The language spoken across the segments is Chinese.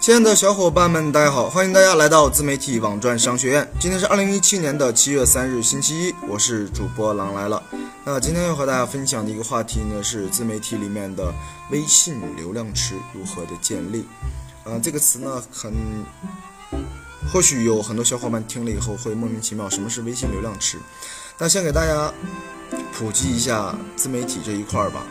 亲爱的小伙伴们，大家好，欢迎大家来到自媒体网赚商学院。今天是二零一七年的七月三日，星期一，我是主播狼来了。那今天要和大家分享的一个话题呢，是自媒体里面的微信流量池如何的建立。啊，这个词呢，很或许有很多小伙伴听了以后会莫名其妙，什么是微信流量池？那先给大家普及一下自媒体这一块儿吧。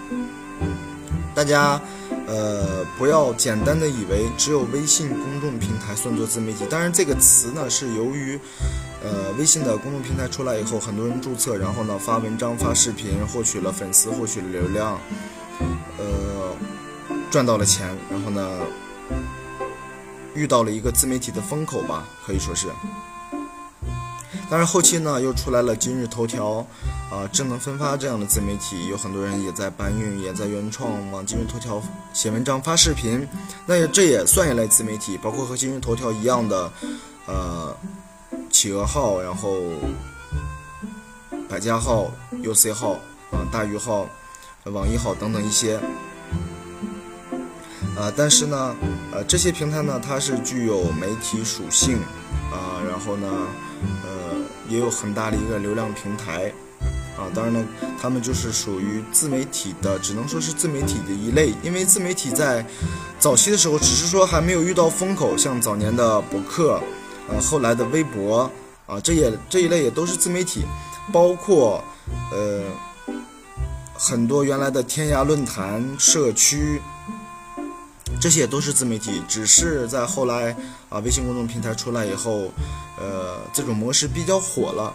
大家。呃，不要简单的以为只有微信公众平台算作自媒体。当然，这个词呢是由于，呃，微信的公众平台出来以后，很多人注册，然后呢发文章、发视频，获取了粉丝，获取了流量，呃，赚到了钱，然后呢，遇到了一个自媒体的风口吧，可以说是。但是后期呢，又出来了今日头条，啊，智能分发这样的自媒体，有很多人也在搬运，也在原创往今日头条写文章、发视频，那也这也算一类自媒体，包括和今日头条一样的，呃，企鹅号，然后百家号、UC 号，啊，大鱼号、网易号等等一些，啊，但是呢，呃，这些平台呢，它是具有媒体属性，啊，然后呢。呃也有很大的一个流量平台，啊，当然呢，他们就是属于自媒体的，只能说是自媒体的一类。因为自媒体在早期的时候，只是说还没有遇到风口，像早年的博客，呃，后来的微博，啊，这也这一类也都是自媒体，包括呃很多原来的天涯论坛、社区。这些也都是自媒体，只是在后来啊，微信公众平台出来以后，呃，这种模式比较火了，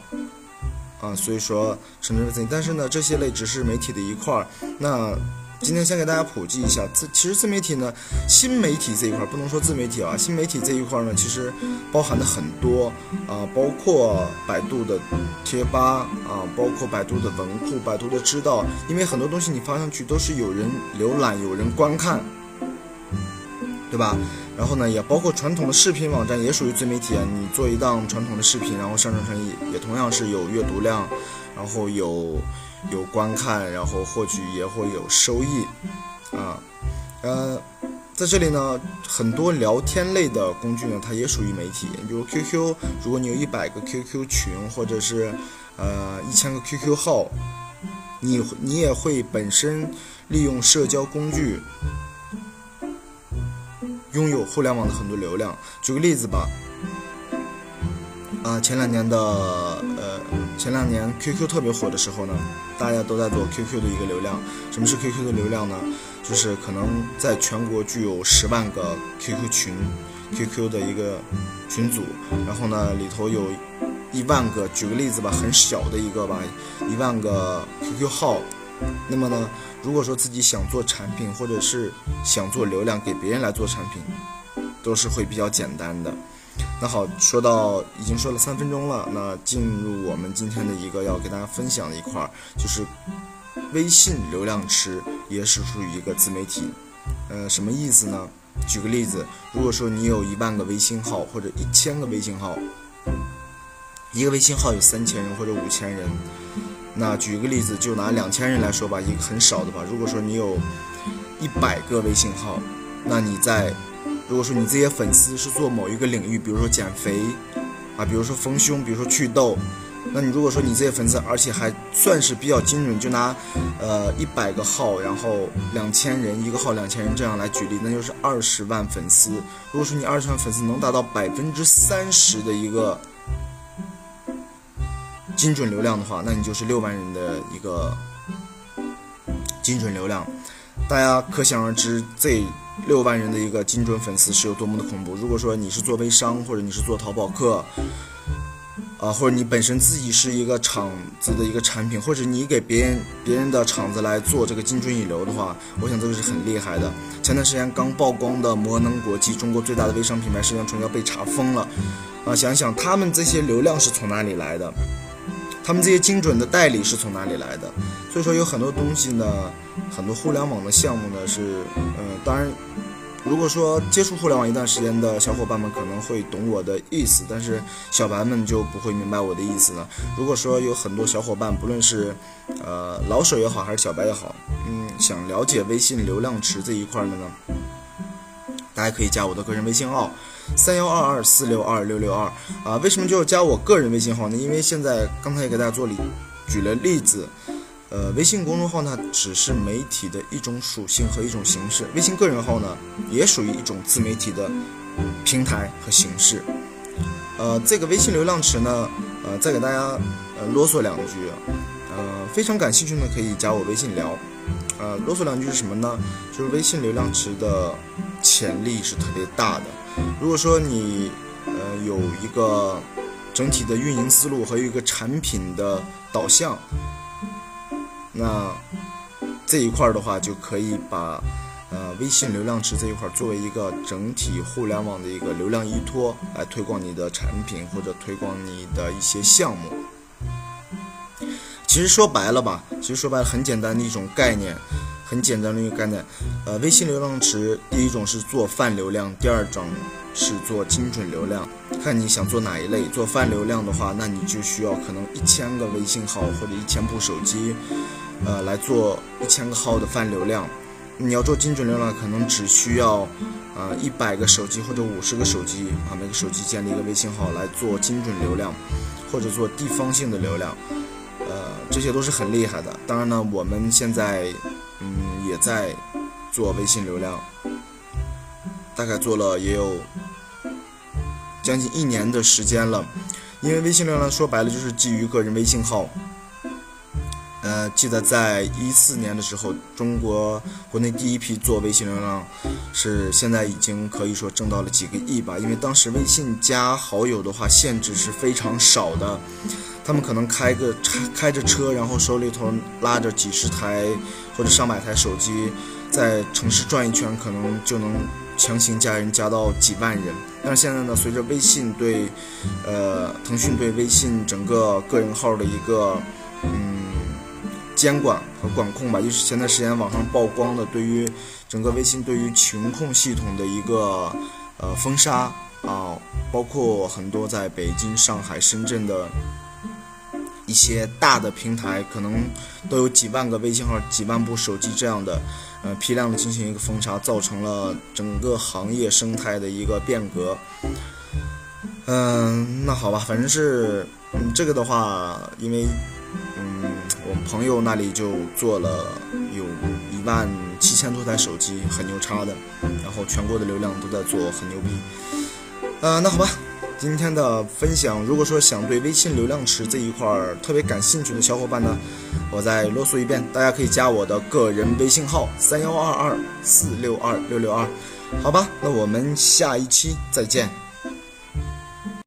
啊，所以说称之为自媒体。但是呢，这些类只是媒体的一块儿。那今天先给大家普及一下，自其实自媒体呢，新媒体这一块儿不能说自媒体啊，新媒体这一块儿呢，其实包含的很多啊，包括百度的贴吧啊，包括百度的文库、百度的知道，因为很多东西你发上去都是有人浏览、有人观看。对吧？然后呢，也包括传统的视频网站，也属于自媒体啊。你做一档传统的视频，然后上传成也也同样是有阅读量，然后有有观看，然后获取也会有收益啊。呃，在这里呢，很多聊天类的工具呢，它也属于媒体。比如 QQ，如果你有一百个 QQ 群，或者是呃一千个 QQ 号，你你也会本身利用社交工具。拥有互联网的很多流量，举个例子吧，啊，前两年的呃，前两年 QQ 特别火的时候呢，大家都在做 QQ 的一个流量。什么是 QQ 的流量呢？就是可能在全国具有十万个 QQ 群，QQ 的一个群组，然后呢里头有一万个，举个例子吧，很小的一个吧，一万个 QQ 号。那么呢，如果说自己想做产品，或者是想做流量给别人来做产品，都是会比较简单的。那好，说到已经说了三分钟了，那进入我们今天的一个要给大家分享的一块，就是微信流量池也是属于一个自媒体。呃，什么意思呢？举个例子，如果说你有一万个微信号或者一千个微信号，一个微信号有三千人或者五千人。那举个例子，就拿两千人来说吧，一个很少的吧。如果说你有一百个微信号，那你在如果说你这些粉丝是做某一个领域，比如说减肥啊，比如说丰胸，比如说祛痘，那你如果说你这些粉丝，而且还算是比较精准，就拿呃一百个号，然后两千人一个号两千人这样来举例，那就是二十万粉丝。如果说你二十万粉丝能达到百分之三十的一个。精准流量的话，那你就是六万人的一个精准流量，大家可想而知，这六万人的一个精准粉丝是有多么的恐怖。如果说你是做微商，或者你是做淘宝客，啊，或者你本身自己是一个厂子的一个产品，或者你给别人别人的厂子来做这个精准引流的话，我想这个是很厉害的。前段时间刚曝光的摩能国际，中国最大的微商品牌，实际上要被查封了，啊，想想他们这些流量是从哪里来的？他们这些精准的代理是从哪里来的？所以说有很多东西呢，很多互联网的项目呢是，嗯，当然，如果说接触互联网一段时间的小伙伴们可能会懂我的意思，但是小白们就不会明白我的意思了。如果说有很多小伙伴，不论是呃老手也好，还是小白也好，嗯，想了解微信流量池这一块的呢，大家可以加我的个人微信号三幺二二四六二六六二啊。为什么就要加我个人微信号呢？因为现在刚才也给大家做例举了例子，呃，微信公众号呢只是媒体的一种属性和一种形式，微信个人号呢也属于一种自媒体的平台和形式。呃，这个微信流量池呢，呃，再给大家呃啰嗦两句，呃，非常感兴趣呢可以加我微信聊。呃，啰嗦两句是什么呢？就是微信流量池的潜力是特别大的。如果说你呃有一个整体的运营思路和一个产品的导向，那这一块的话就可以把呃微信流量池这一块作为一个整体互联网的一个流量依托来推广你的产品或者推广你的一些项目。其实说白了吧，其实说白了很简单的一种概念，很简单的一个概念。呃，微信流量池第一种是做泛流量，第二种是做精准流量，看你想做哪一类。做泛流量的话，那你就需要可能一千个微信号或者一千部手机，呃，来做一千个号的泛流量。你要做精准流量，可能只需要呃一百个手机或者五十个手机啊，每个手机建立一个微信号来做精准流量，或者做地方性的流量。呃，这些都是很厉害的。当然呢，我们现在嗯也在做微信流量，大概做了也有将近一年的时间了。因为微信流量说白了就是基于个人微信号。呃，记得在一四年的时候，中国国内第一批做微信流量，是现在已经可以说挣到了几个亿吧。因为当时微信加好友的话，限制是非常少的。他们可能开个开着车，然后手里头拉着几十台或者上百台手机，在城市转一圈，可能就能强行加人加到几万人。但是现在呢，随着微信对，呃，腾讯对微信整个个人号的一个嗯监管和管控吧，就是前段时间网上曝光的对于整个微信对于群控系统的一个呃封杀啊，包括很多在北京、上海、深圳的。一些大的平台可能都有几万个微信号、几万部手机这样的，呃，批量的进行一个封杀，造成了整个行业生态的一个变革。嗯，那好吧，反正是，这个的话，因为，嗯，我朋友那里就做了有一万七千多台手机，很牛叉的，然后全国的流量都在做，很牛逼。呃，那好吧。今天的分享，如果说想对微信流量池这一块儿特别感兴趣的小伙伴呢，我再啰嗦一遍，大家可以加我的个人微信号三幺二二四六二六六二，好吧，那我们下一期再见。